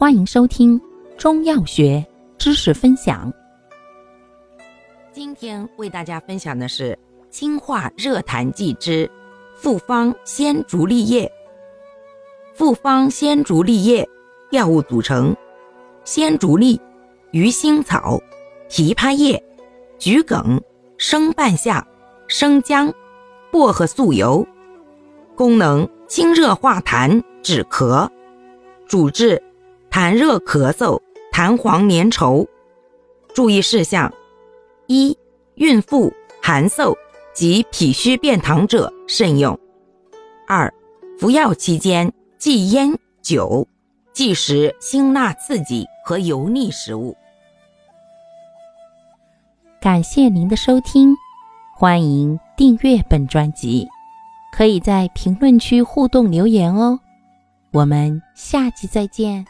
欢迎收听中药学知识分享。今天为大家分享的是清化热痰剂之复方鲜竹沥液。复方鲜竹沥液药物组成：鲜竹沥、鱼腥草、枇杷叶、桔梗、生半夏、生姜、薄荷素油。功能：清热化痰，止咳。主治。痰热咳嗽、痰黄粘稠。注意事项：一、孕妇、寒嗽及脾虚便溏者慎用；二、服药期间忌烟酒，忌食辛辣刺激和油腻食物。感谢您的收听，欢迎订阅本专辑，可以在评论区互动留言哦。我们下期再见。